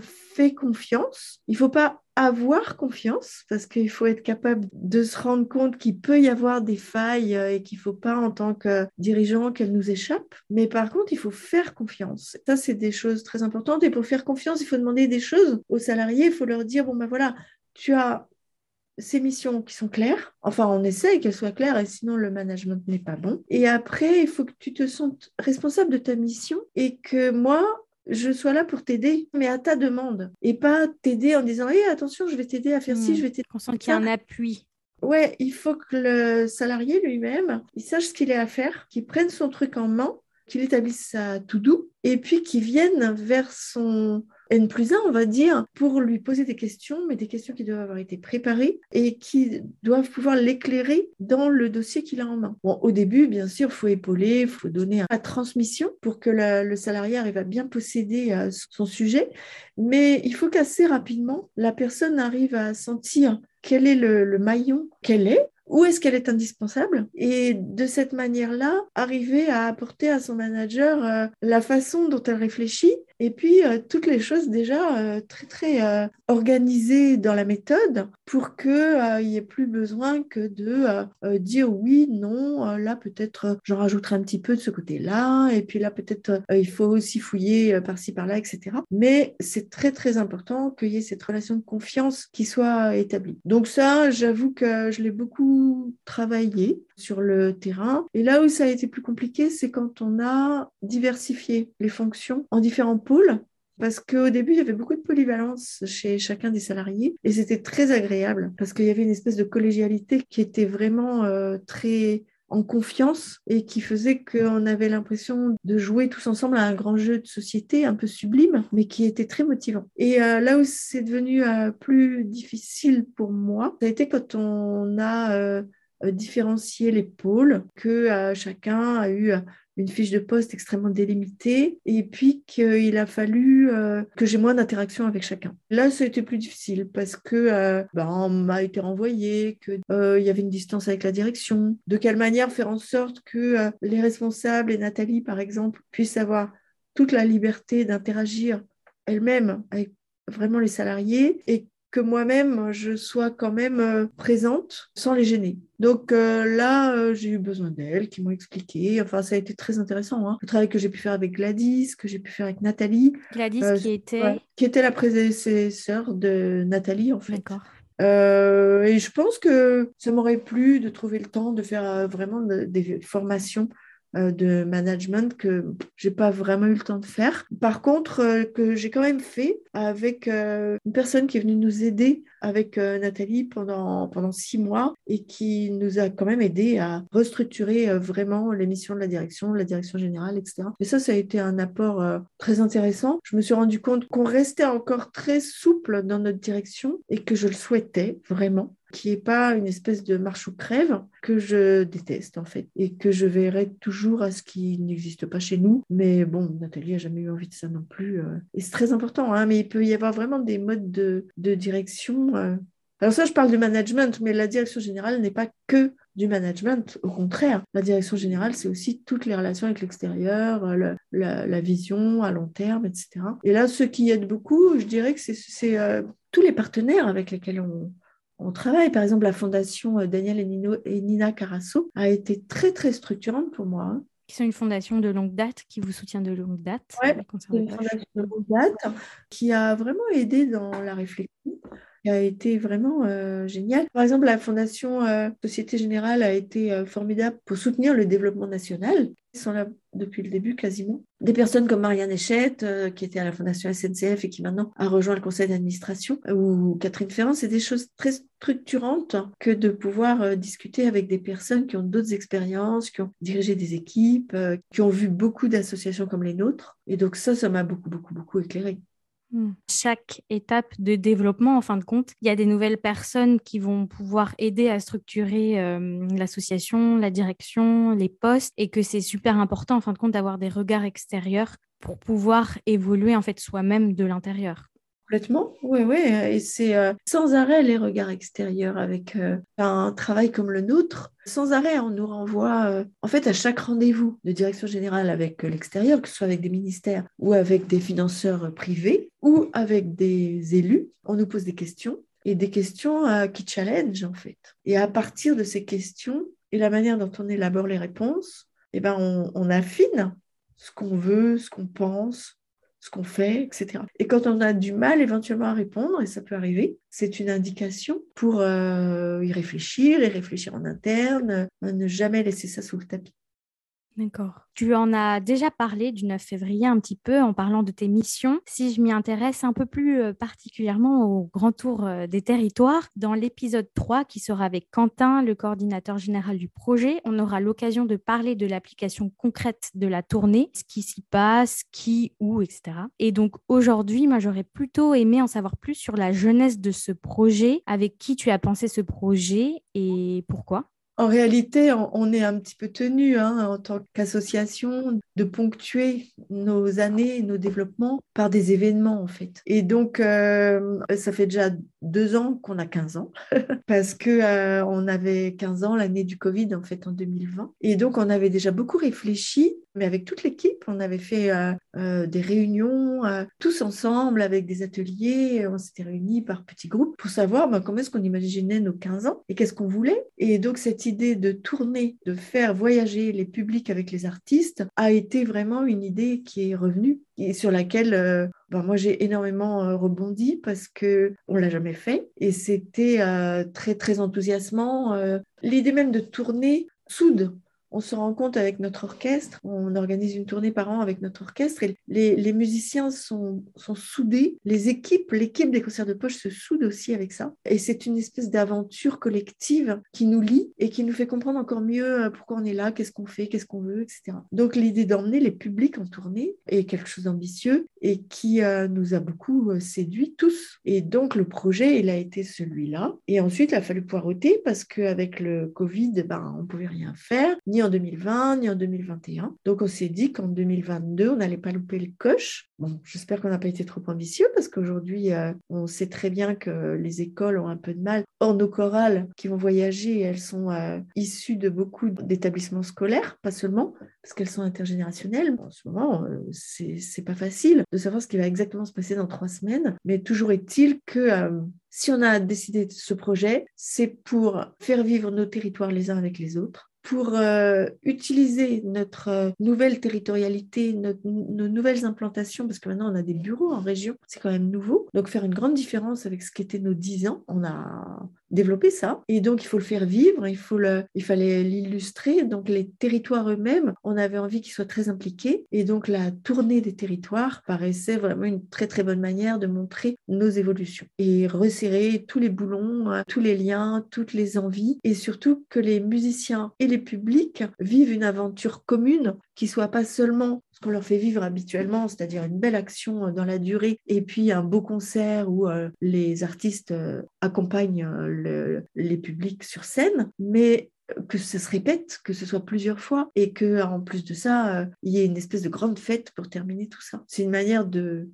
fais confiance. Il ne faut pas avoir confiance parce qu'il faut être capable de se rendre compte qu'il peut y avoir des failles euh, et qu'il ne faut pas en tant que dirigeant qu'elles nous échappent. Mais par contre, il faut faire confiance. Ça, c'est des choses très importantes. Et pour faire confiance, il faut demander des choses aux salariés. Il faut leur dire, bon ben voilà, tu as ces missions qui sont claires. Enfin, on essaye qu'elles soient claires et sinon le management n'est pas bon. Et après, il faut que tu te sentes responsable de ta mission et que moi, je sois là pour t'aider, mais à ta demande. Et pas t'aider en disant, hé, attention, je vais t'aider à faire ci, je vais t'aider. On sent qu'il y a un appui. Ouais, il faut que le salarié lui-même, il sache ce qu'il a à faire, qu'il prenne son truc en main, qu'il établisse sa tout doux, et puis qu'il vienne vers son, N plus 1, on va dire, pour lui poser des questions, mais des questions qui doivent avoir été préparées et qui doivent pouvoir l'éclairer dans le dossier qu'il a en main. Au début, bien sûr, faut épauler, faut donner la transmission pour que le salarié arrive à bien posséder euh, son sujet, mais il faut qu'assez rapidement, la personne arrive à sentir quel est le maillon qu'elle est où est-ce qu'elle est indispensable et de cette manière-là, arriver à apporter à son manager euh, la façon dont elle réfléchit et puis euh, toutes les choses déjà euh, très très organisées dans la méthode pour qu'il n'y ait plus besoin que de dire oui, non, là peut-être j'en rajouterai un petit peu de ce côté-là et puis là peut-être il faut aussi fouiller par-ci par-là, etc. Mais c'est très très important qu'il y ait cette relation de confiance qui soit établie. Donc ça, j'avoue que je l'ai beaucoup travaillé sur le terrain. Et là où ça a été plus compliqué, c'est quand on a diversifié les fonctions en différents pôles. Parce qu'au début, il y avait beaucoup de polyvalence chez chacun des salariés et c'était très agréable parce qu'il y avait une espèce de collégialité qui était vraiment euh, très en confiance et qui faisait qu'on avait l'impression de jouer tous ensemble à un grand jeu de société un peu sublime, mais qui était très motivant. Et euh, là où c'est devenu euh, plus difficile pour moi, ça a été quand on a différencier les pôles, que chacun a eu une fiche de poste extrêmement délimitée et puis qu'il a fallu euh, que j'ai moins d'interaction avec chacun. Là, ça a été plus difficile parce que euh, ben, m'a été renvoyé, qu'il euh, y avait une distance avec la direction. De quelle manière faire en sorte que les responsables et Nathalie, par exemple, puissent avoir toute la liberté d'interagir elles-mêmes avec vraiment les salariés et que moi-même, je sois quand même euh, présente sans les gêner. Donc euh, là, euh, j'ai eu besoin d'elles qui m'ont expliqué. Enfin, ça a été très intéressant. Hein. Le travail que j'ai pu faire avec Gladys, que j'ai pu faire avec Nathalie. Gladys qui était... qui était la prédécesseur de Nathalie, en fait. D'accord. et je pense que ça m'aurait plu de trouver le temps de faire vraiment des formations de management que j'ai pas vraiment eu le temps de faire. Par contre, que j'ai quand même fait avec euh, une personne qui est venue nous aider avec Nathalie pendant, pendant six mois et qui nous a quand même aidé à restructurer vraiment les missions de la direction, la direction générale, etc. Et ça, ça a été un apport très intéressant. Je me suis rendu compte qu'on restait encore très souple dans notre direction et que je le souhaitais vraiment qui n'est pas une espèce de marche ou crève que je déteste en fait et que je verrai toujours à ce qui n'existe pas chez nous. Mais bon, Nathalie a jamais eu envie de ça non plus. Euh. Et c'est très important, hein, mais il peut y avoir vraiment des modes de, direction. Euh. Alors ça, je parle du management, mais la direction générale n'est pas que du management. Au contraire, la direction générale, c'est aussi toutes les relations avec l'extérieur, euh, la, vision à long terme, etc. Et là, ce qui aide beaucoup, je dirais que c'est tous les partenaires avec lesquels on, travaille. Par exemple, la fondation euh, Daniel Nino, et Nina Carasso a été très, très structurante pour moi. Qui sont une fondation de longue date, qui vous soutient de longue date. Oui, une fondation de longue date qui a vraiment aidé dans la réflexion qui a été vraiment euh, génial. Par exemple, la Fondation euh, Société Générale a été formidable pour soutenir le développement national. Ils sont là depuis le début quasiment. Des personnes comme Marianne Echette, euh, qui était à la Fondation SNCF et qui maintenant a rejoint le conseil d'administration, ou Catherine Ferrand, c'est des choses très structurantes que de pouvoir euh, discuter avec des personnes qui ont d'autres expériences, qui ont dirigé des équipes, euh, qui ont vu beaucoup d'associations comme les nôtres. Et donc ça, ça m'a beaucoup, beaucoup, beaucoup éclairé. Hmm. Chaque étape de développement, en fin de compte, il y a des nouvelles personnes qui vont pouvoir aider à structurer euh, l'association, la direction, les postes, et que c'est super important, en fin de compte, d'avoir des regards extérieurs pour pouvoir évoluer en fait soi-même de l'intérieur. Complètement, oui, oui. Et c'est euh, sans arrêt les regards extérieurs avec euh, un travail comme le nôtre. Sans arrêt, on nous renvoie, euh, en fait, à chaque rendez-vous de direction générale avec l'extérieur, que ce soit avec des ministères ou avec des financeurs privés ou avec des élus. On nous pose des questions et des questions qui challenge, en fait. Et à partir de ces questions et la manière dont on élabore les réponses, eh ben, on, on affine ce qu'on veut, ce qu'on pense, ce qu'on fait, etc. Et quand on a du mal éventuellement à répondre, et ça peut arriver, c'est une indication pour euh, y réfléchir et réfléchir en interne, ne jamais laisser ça sous le tapis. D'accord. Tu en as déjà parlé du 9 février un petit peu en parlant de tes missions. Si je m'y intéresse un peu plus euh, particulièrement au grand tour euh, des territoires, dans l'épisode 3 qui sera avec Quentin, le coordinateur général du projet, on aura l'occasion de parler de l'application concrète de la tournée, ce qui s'y passe, qui, où, etc. Et donc aujourd'hui, moi j'aurais plutôt aimé en savoir plus sur la jeunesse de ce projet, avec qui tu as pensé ce projet et pourquoi. En réalité, on est un petit peu tenu hein, en tant qu'association de ponctuer nos années, nos développements par des événements en fait. Et donc, euh, ça fait déjà deux ans qu'on a 15 ans parce que euh, on avait 15 ans l'année du Covid en fait en 2020. Et donc, on avait déjà beaucoup réfléchi mais avec toute l'équipe, on avait fait euh, euh, des réunions euh, tous ensemble avec des ateliers. On s'était réunis par petits groupes pour savoir ben, comment est-ce qu'on imaginait nos 15 ans et qu'est-ce qu'on voulait. Et donc cette idée de tourner, de faire voyager les publics avec les artistes a été vraiment une idée qui est revenue et sur laquelle ben, moi j'ai énormément rebondi parce que on l'a jamais fait et c'était très très enthousiasmant. L'idée même de tourner soude on se rend compte avec notre orchestre, on organise une tournée par an avec notre orchestre et les, musiciens sont, sont soudés, les équipes, l'équipe des concerts de poche se soude aussi avec ça. Et c'est une espèce d'aventure collective qui nous lie et qui nous fait comprendre encore mieux euh, pourquoi on est là, qu'est-ce qu'on fait, qu'est-ce qu'on veut, etc. Donc l'idée d'emmener les publics en tournée est quelque chose d'ambitieux et qui euh, nous a beaucoup euh, séduit tous. Et donc le projet, il a été celui-là. Et ensuite, il a fallu poireauter parce qu'avec le Covid, ben, on ne pouvait rien faire, ni en 2020, ni en 2021. Donc on s'est dit qu'en 2022, on n'allait pas louper le coche. Bon, j'espère qu'on n'a pas été trop ambitieux parce qu'aujourd'hui, on sait très bien que les écoles ont un peu de mal. Or, nos chorales qui vont voyager, elles sont issues de beaucoup d'établissements scolaires, pas seulement, parce qu'elles sont intergénérationnelles. en ce moment, euh, c'est pas facile de savoir ce qui va exactement se passer dans trois semaines, mais toujours est-il que euh, si on a décidé de ce projet, c'est pour faire vivre nos territoires les uns avec les autres, pour euh, utiliser notre nouvelle territorialité, nos nouvelles implantations, parce que maintenant on a des bureaux en région, c'est quand même nouveau. Donc faire une grande différence avec ce qu'étaient nos dix ans. On a développer ça. Et donc, il faut le faire vivre, il, faut le, il fallait l'illustrer. Donc, les territoires eux-mêmes, on avait envie qu'ils soient très impliqués. Et donc, la tournée des territoires paraissait vraiment une très, très bonne manière de montrer nos évolutions et resserrer tous les boulons, euh, tous les liens, toutes les envies. Et surtout que les musiciens et les publics vivent une aventure commune qui soit pas seulement qu'on leur fait vivre habituellement, c'est-à-dire une belle action euh, dans la durée et puis un beau concert où euh, les artistes accompagnent les publics sur scène, mais que ça se répète, que ce soit plusieurs fois, et que en plus de ça, euh, il y ait une espèce de grande fête pour terminer tout ça. C'est une manière de,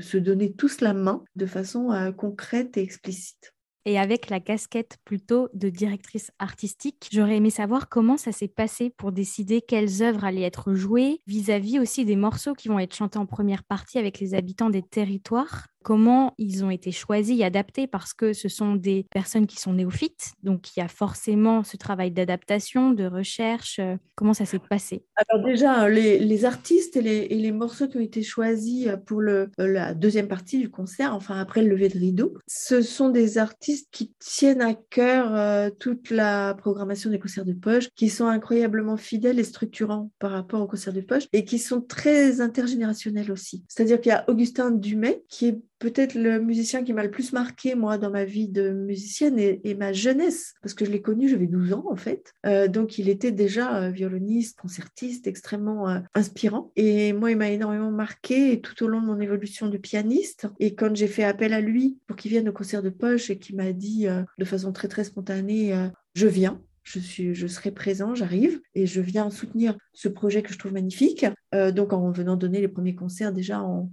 se donner tous la main de façon euh, concrète et explicite et avec la casquette plutôt de directrice artistique. J'aurais aimé savoir comment ça s'est passé pour décider quelles œuvres allaient être jouées, vis-à-vis -vis aussi des morceaux qui vont être chantés en première partie avec les habitants des territoires comment ils ont été choisis et adaptés parce que ce sont des personnes qui sont néophytes, donc il y a forcément ce travail d'adaptation, de recherche. Euh, comment ça s'est passé? Alors déjà, les, artistes et les, morceaux qui ont été choisis pour le, la deuxième partie du concert, enfin après le lever de rideau, ce sont des artistes qui tiennent à cœur euh, toute la programmation des concerts de poche, qui sont incroyablement fidèles et structurants par rapport aux concerts de poche et qui sont très intergénérationnels aussi. C'est-à-dire qu'il y a Augustin Dumay qui est peut-être le musicien qui m'a le plus marqué, moi, dans ma vie de musicienne et, ma jeunesse, parce que je l'ai connu, j'avais 12 ans, en fait. Euh, donc, il était déjà euh, violoniste, concertiste, extrêmement euh, inspirant. Et moi, il m'a énormément marqué tout au long de mon évolution de pianiste. Et quand j'ai fait appel à lui pour qu'il vienne au concert de poche et qu'il m'a dit de façon très, très spontanée, je viens, je, suis, je serai présent, j'arrive et je viens soutenir ce projet que je trouve magnifique. donc en venant donner les premiers concerts déjà en,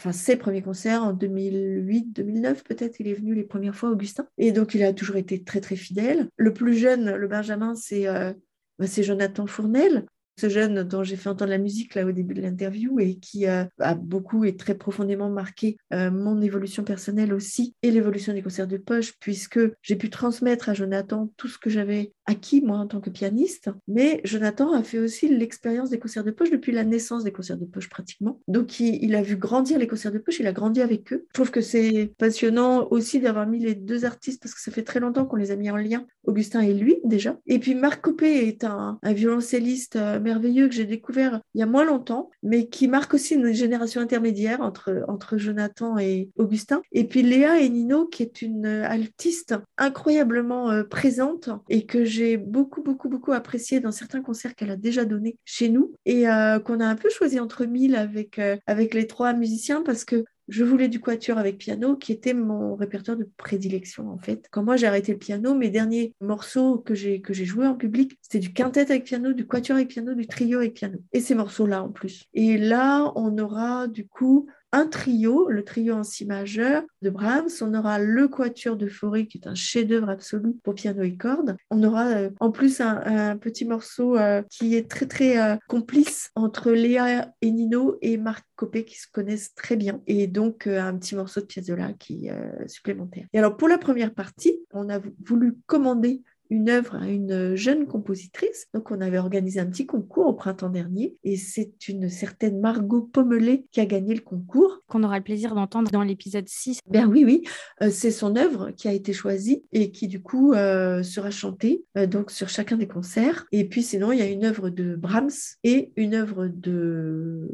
enfin ses premiers concerts en 2008, 2009 peut-être, il est venu les premières fois, Augustin. Et donc il a toujours été très très fidèle. Le plus jeune, le Benjamin, c'est euh, bah, Jonathan Fournel, ce jeune dont j'ai fait entendre la musique là au début de l'interview et qui a beaucoup et très profondément marqué euh, mon évolution personnelle aussi et l'évolution des concerts de poche puisque j'ai pu transmettre à Jonathan tout ce que j'avais acquis moi en tant que pianiste. Mais Jonathan a fait aussi l'expérience des concerts de poche depuis la naissance des concerts de poche pratiquement. Donc il, a vu grandir les concerts de poche, il a grandi avec eux. Je trouve que c'est passionnant aussi d'avoir mis les deux artistes parce que ça fait très longtemps qu'on les a mis en lien, Augustin et lui déjà. Et puis Marc Copé est un, un violoncelliste euh, merveilleux que j'ai découvert il y a moins longtemps, mais qui marque aussi une génération intermédiaire entre, entre Jonathan et Augustin. Et puis Léa et Nino, qui est une altiste incroyablement euh, présente et que j'ai beaucoup, beaucoup, beaucoup apprécié dans certains concerts qu'elle a déjà donnés chez nous et euh, qu'on a un peu choisi entre mille avec, euh, avec les trois musiciens parce que je voulais du quatuor avec piano, qui était mon répertoire de prédilection en fait. Quand moi j'ai arrêté le piano, mes derniers morceaux que j'ai que j'ai joués en public, c'était du quintet avec piano, du quatuor avec piano, du trio avec piano. Et ces morceaux-là en plus. Et là, on aura du coup un trio, le trio en si majeur de Brahms. On aura le quatuor de Fauré, qui est un chef-d'œuvre absolu pour piano et cordes. On aura euh, en plus un, petit morceau euh, qui est très très euh, complice entre Léa et Nino et Marc Copé qui se connaissent très bien. Et donc un petit morceau de Piazzolla qui est supplémentaire. Et alors pour la première partie, on a voulu commander une œuvre à une jeune compositrice. Donc, on avait organisé un petit concours au printemps dernier et c'est une certaine Margot Pommelet qui a gagné le concours. Qu'on aura le plaisir d'entendre dans l'épisode 6. Ben oui, oui, euh, c'est son œuvre qui a été choisie et qui du coup euh, sera chantée euh, donc sur chacun des concerts. Et puis sinon, il y a une œuvre de Brahms et une œuvre de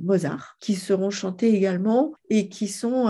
Mozart qui seront chantées également et qui sont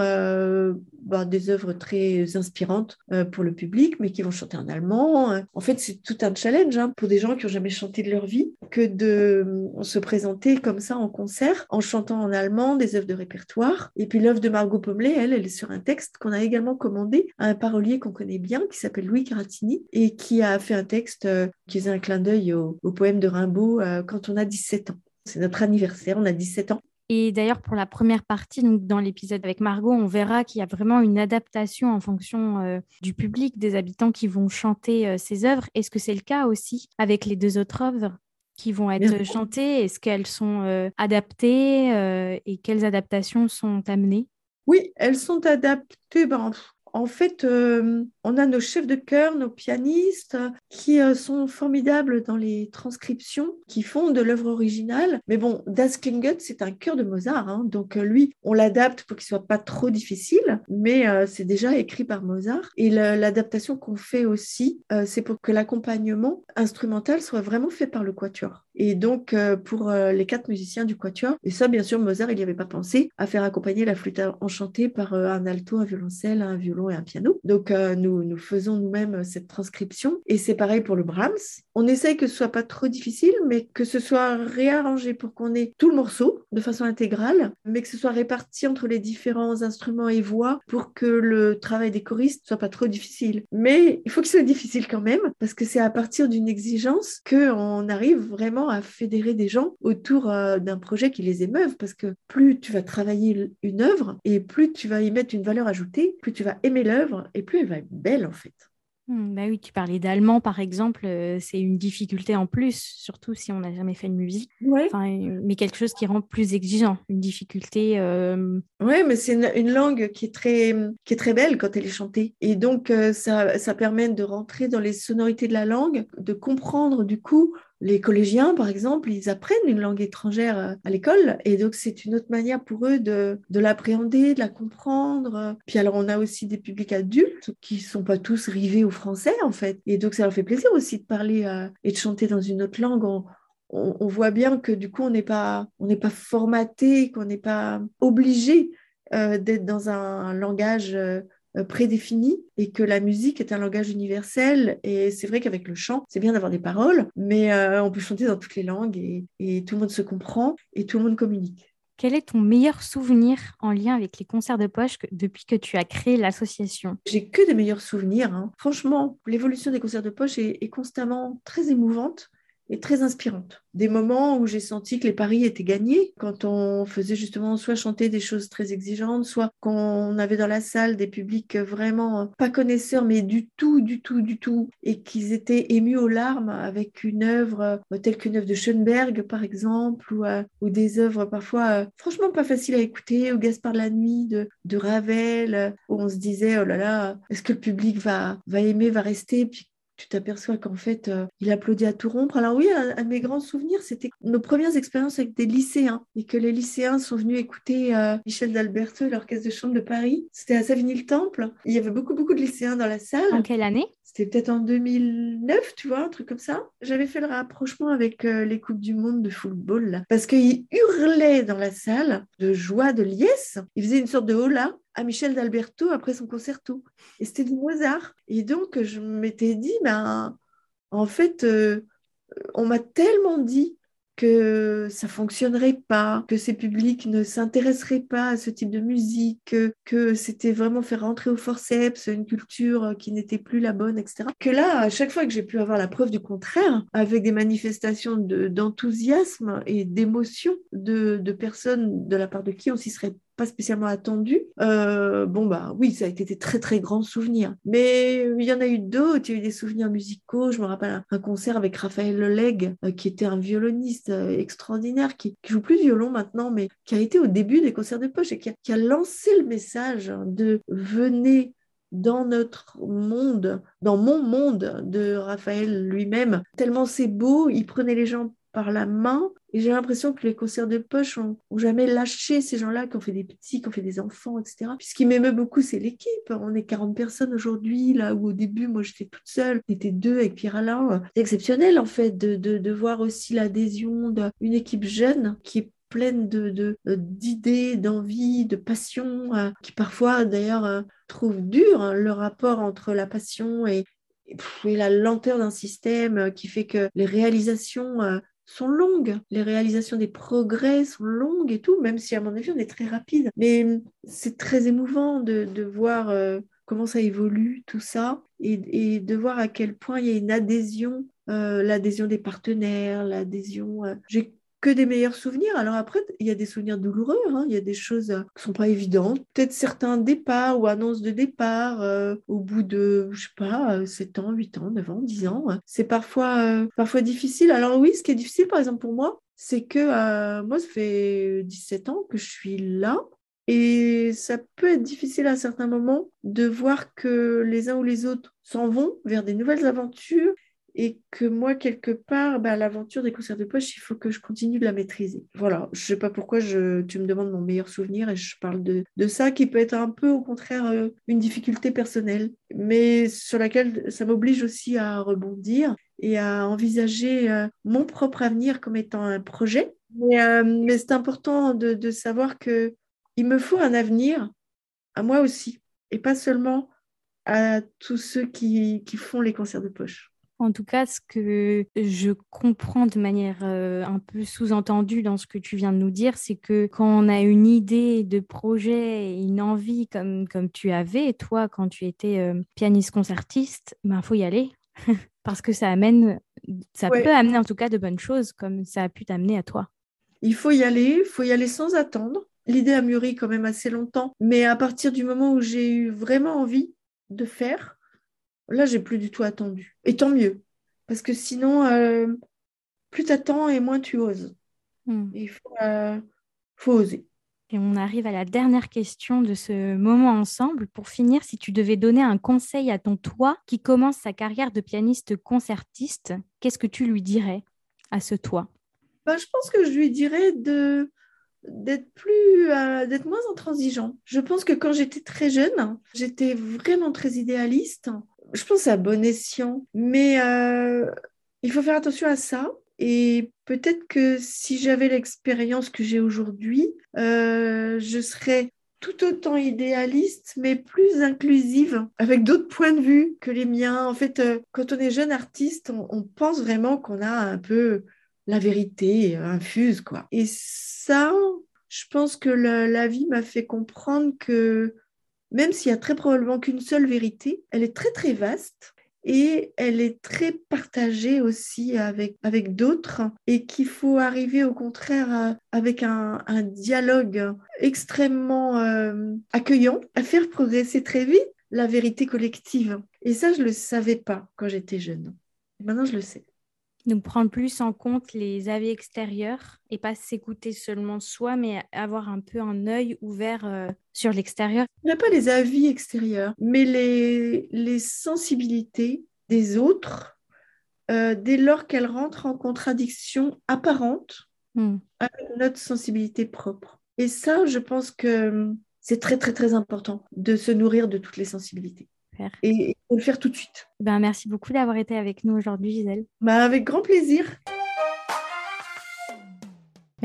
bah, des œuvres très inspirantes pour le public, mais qui vont chanter en allemand. En fait, c'est tout un challenge hein, pour des gens qui n'ont jamais chanté de leur vie que de se présenter comme ça en concert en chantant en allemand des œuvres de répertoire. Et puis l'œuvre de Margot Pommelet, elle, elle est sur un texte qu'on a également commandé à un parolier qu'on connaît bien, qui s'appelle Louis Caratini, et qui a fait un texte euh, qui faisait un clin d'œil au, poème de Rimbaud euh, quand on a 17 ans. C'est notre anniversaire, on a 17 ans. Et d'ailleurs, pour la première partie, donc dans l'épisode avec Margot, on verra qu'il y a vraiment une adaptation en fonction euh, du public, des habitants qui vont chanter ces œuvres. Est-ce que c'est le cas aussi avec les deux autres œuvres qui vont être chantées? Est-ce qu'elles sont adaptées et quelles adaptations sont amenées? Oui, elles sont adaptées. Ben, en fait, euh, on a nos chefs de chœur, nos pianistes, qui euh, sont formidables dans les transcriptions, qui font de l'œuvre originale. Mais bon, Das Klinget, c'est un chœur de Mozart, hein. donc euh, lui, on l'adapte pour qu'il soit pas trop difficile, mais c'est déjà écrit par Mozart. Et l'adaptation qu'on fait aussi, c'est pour que l'accompagnement instrumental soit vraiment fait par le quatuor. Et donc, pour les quatre musiciens du quatuor, et ça, bien sûr, Mozart, il n'y avait pas pensé à faire accompagner la flûte enchantée par un alto, un violoncelle, un violon et un piano. Donc, euh, nous, faisons nous-mêmes euh, cette transcription. Et c'est pareil pour le Brahms. On essaye que ce soit pas trop difficile, mais que ce soit réarrangé pour qu'on ait tout le morceau de façon intégrale, mais que ce soit réparti entre les différents instruments et voix pour que le travail des choristes soit pas trop difficile. Mais il faut qu'il soit difficile quand même, parce que c'est à partir d'une exigence qu'on arrive vraiment à fédérer des gens autour euh, d'un projet qui les émeuve, parce que plus tu vas travailler une œuvre et plus tu vas y mettre une valeur ajoutée, plus tu vas aimer l'œuvre et plus elle va être belle en fait. Hmm, bah oui, tu parlais d'allemand par exemple, euh, c'est une difficulté en plus, surtout si on n'a jamais fait de musique. Euh, mais quelque chose qui rend plus exigeant, une difficulté. Euh, Oui, mais c'est une, langue qui est, très, qui est très belle quand elle est chantée. Et donc, ça, ça permet de rentrer dans les sonorités de la langue, de comprendre du coup les collégiens, par exemple, ils apprennent une langue étrangère euh, à l'école et donc c'est une autre manière pour eux de, l'appréhender, de la comprendre. Puis alors on a aussi des publics adultes qui sont pas tous rivés au français en fait et donc ça leur fait plaisir aussi de parler euh, et de chanter dans une autre langue. On, voit bien que du coup on n'est pas on n'est pas formaté, qu'on n'est pas obligé euh, d'être dans un langage euh, prédéfini et que la musique est un langage universel. Et c'est vrai qu'avec le chant, c'est bien d'avoir des paroles, mais euh, on peut chanter dans toutes les langues et, tout le monde se comprend et tout le monde communique. Quel est ton meilleur souvenir en lien avec les concerts de poche depuis que tu as créé l'association? J'ai que des meilleurs souvenirs. Hein. Franchement, l'évolution des concerts de poche est constamment très émouvante et très inspirante. Des moments où j'ai senti que les paris étaient gagnés, quand on faisait justement soit chanter des choses très exigeantes, soit qu'on avait dans la salle des publics vraiment pas connaisseurs, mais du tout, du tout, du tout, et qu'ils étaient émus aux larmes avec une œuvre euh, telle qu'une œuvre de Schoenberg, par exemple, ou, euh, des œuvres parfois euh, franchement pas faciles à écouter, ou Gaspard la nuit de, de Ravel, où on se disait, oh là là, est-ce que le public va, va aimer, va rester, tu t'aperçois qu'en fait, euh, il applaudit à tout rompre. Alors oui, un, de mes grands souvenirs, c'était nos premières expériences avec des lycéens et que les lycéens sont venus écouter euh, Michel d'Alberto et l'Orchestre de Chambre de Paris. C'était à Savigny-le-Temple. Il y avait beaucoup, beaucoup de lycéens dans la salle. En quelle année? C'était peut-être en 2009, tu vois, un truc comme ça. J'avais fait le rapprochement avec euh, les Coupes du Monde de football, là, parce qu'ils hurlaient dans la salle de joie, de liesse. Ils faisaient une sorte de hola à Michel d'Alberto après son concerto. Et c'était du Mozart. Et donc, je m'étais dit, ben, en fait, euh, on m'a tellement dit que ça fonctionnerait pas, que ces publics ne s'intéresseraient pas à ce type de musique, que, c'était vraiment faire rentrer au forceps une culture qui n'était plus la bonne, etc. Que là, à chaque fois que j'ai pu avoir la preuve du contraire, avec des manifestations d'enthousiasme et d'émotion de, de, personnes de la part de qui on s'y serait pas spécialement attendu. Euh, bon, bah oui, ça a été des très très grands souvenirs. Mais il y en a eu d'autres. Il y a eu des souvenirs musicaux. Je me rappelle un, concert avec Raphaël Leleg, euh, qui était un violoniste euh, extraordinaire, qui, qui, joue plus de violon maintenant, mais qui a été au début des concerts de poche et qui a, qui a lancé le message de venez dans notre monde, dans mon monde de Raphaël lui-même. Tellement c'est beau, il prenait les gens par la main. Et j'ai l'impression que les concerts de poche ont, jamais lâché ces gens-là qui ont fait des petits, qui ont fait des enfants, etc. Puis ce qui m'émeut beaucoup, c'est l'équipe. On est 40 personnes aujourd'hui, là où au début, moi, j'étais toute seule. On était deux avec Pierre-Alain. C'est exceptionnel, en fait, de, de, voir aussi l'adhésion d'une équipe jeune qui est pleine de, d'idées, d'envie, de passion, euh, qui parfois d'ailleurs euh, trouve dur hein, le rapport entre la passion et, et la lenteur d'un système euh, qui fait que les réalisations sont longues, les réalisations des progrès sont longues et tout, même si à mon avis on est très rapide. Mais c'est très émouvant de, voir euh, comment ça évolue, tout ça, et, de voir à quel point il y a une adhésion, euh, l'adhésion des partenaires, l'adhésion. Euh, que des meilleurs souvenirs. Alors après, il y a des souvenirs douloureux, hein. il y a des choses euh, qui sont pas évidentes. Peut-être certains départs ou annonces de départ euh, au bout de, je sais pas, 7 euh, ans, 8 ans, 9 ans, 10 ans. C'est parfois, parfois difficile. Alors oui, ce qui est difficile, par exemple, pour moi, c'est que moi, ça fait 17 ans que je suis là. Et ça peut être difficile à certains moments de voir que les uns ou les autres s'en vont vers des nouvelles aventures et que moi, quelque part, bah, l'aventure des concerts de poche, il faut que je continue de la maîtriser. Voilà, je ne sais pas pourquoi je, tu me demandes mon meilleur souvenir et je parle de, ça qui peut être un peu, au contraire, euh, une difficulté personnelle, mais sur laquelle ça m'oblige aussi à rebondir et à envisager euh, mon propre avenir comme étant un projet. Mais, euh, c'est important de, savoir que il me faut un avenir à moi aussi, et pas seulement à tous ceux qui font les concerts de poche. En tout cas, ce que je comprends de manière euh, un peu sous-entendue dans ce que tu viens de nous dire, c'est que quand on a une idée de projet, une envie comme, comme tu avais, toi, quand tu étais euh, pianiste concertiste, il ben, faut y aller. Parce que ça amène, ça peut amener en tout cas de bonnes choses, comme ça a pu t'amener à toi. Il faut y aller, il faut y aller sans attendre. L'idée a mûri quand même assez longtemps, mais à partir du moment où j'ai eu vraiment envie de faire, Là, j'ai plus du tout attendu. Et tant mieux. Parce que sinon, euh, plus tu attends et moins tu oses. Hmm. Il euh, faut, oser. Et on arrive à la dernière question de ce moment ensemble. Pour finir, si tu devais donner un conseil à ton toi qui commence sa carrière de pianiste concertiste, qu'est-ce que tu lui dirais à ce toi? Bah, Je pense que je lui dirais de d'être plus euh, d'être moins intransigeant. Je pense que quand j'étais très jeune, j'étais vraiment très idéaliste je pense à bon escient, mais euh, il faut faire attention à ça. Et peut-être que si j'avais l'expérience que j'ai aujourd'hui, euh, je serais tout autant idéaliste, mais plus inclusive, avec d'autres points de vue que les miens. En fait, euh, quand on est jeune artiste, on, pense vraiment qu'on a un peu la vérité infuse, quoi. Et ça, je pense que la vie m'a fait comprendre que même s'il y a très probablement qu'une seule vérité, elle est très très vaste et elle est très partagée aussi avec, avec d'autres et qu'il faut arriver au contraire avec un, dialogue extrêmement euh, accueillant à faire progresser très vite la vérité collective. Et ça, je ne le savais pas quand j'étais jeune. Maintenant, je le sais. Donc prendre plus en compte les avis extérieurs et pas s'écouter seulement soi, mais avoir un peu un œil ouvert euh, sur l'extérieur. Il n'y a pas les avis extérieurs, mais les, les sensibilités des autres euh, dès lors qu'elles rentrent en contradiction apparente hmm. avec notre sensibilité propre. Et ça, je pense que c'est très, très, très important de se nourrir de toutes les sensibilités. Et, le faire tout de suite. Ben, merci beaucoup d'avoir été avec nous aujourd'hui, Gisèle. Ben, avec grand plaisir.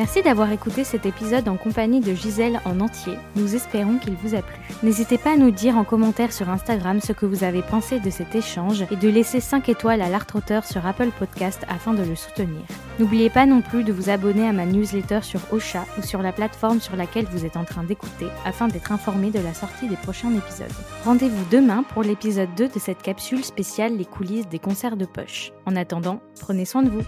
Merci d'avoir écouté cet épisode en compagnie de Gisèle en entier. Nous espérons qu'il vous a plu. N'hésitez pas à nous dire en commentaire sur Instagram ce que vous avez pensé de cet échange et de laisser 5 étoiles à l'art-auteur sur Apple Podcast afin de le soutenir. N'oubliez pas non plus de vous abonner à ma newsletter sur Ocha ou sur la plateforme sur laquelle vous êtes en train d'écouter afin d'être informé de la sortie des prochains épisodes. Rendez-vous demain pour l'épisode 2 de cette capsule spéciale Les coulisses des concerts de poche. En attendant, prenez soin de vous.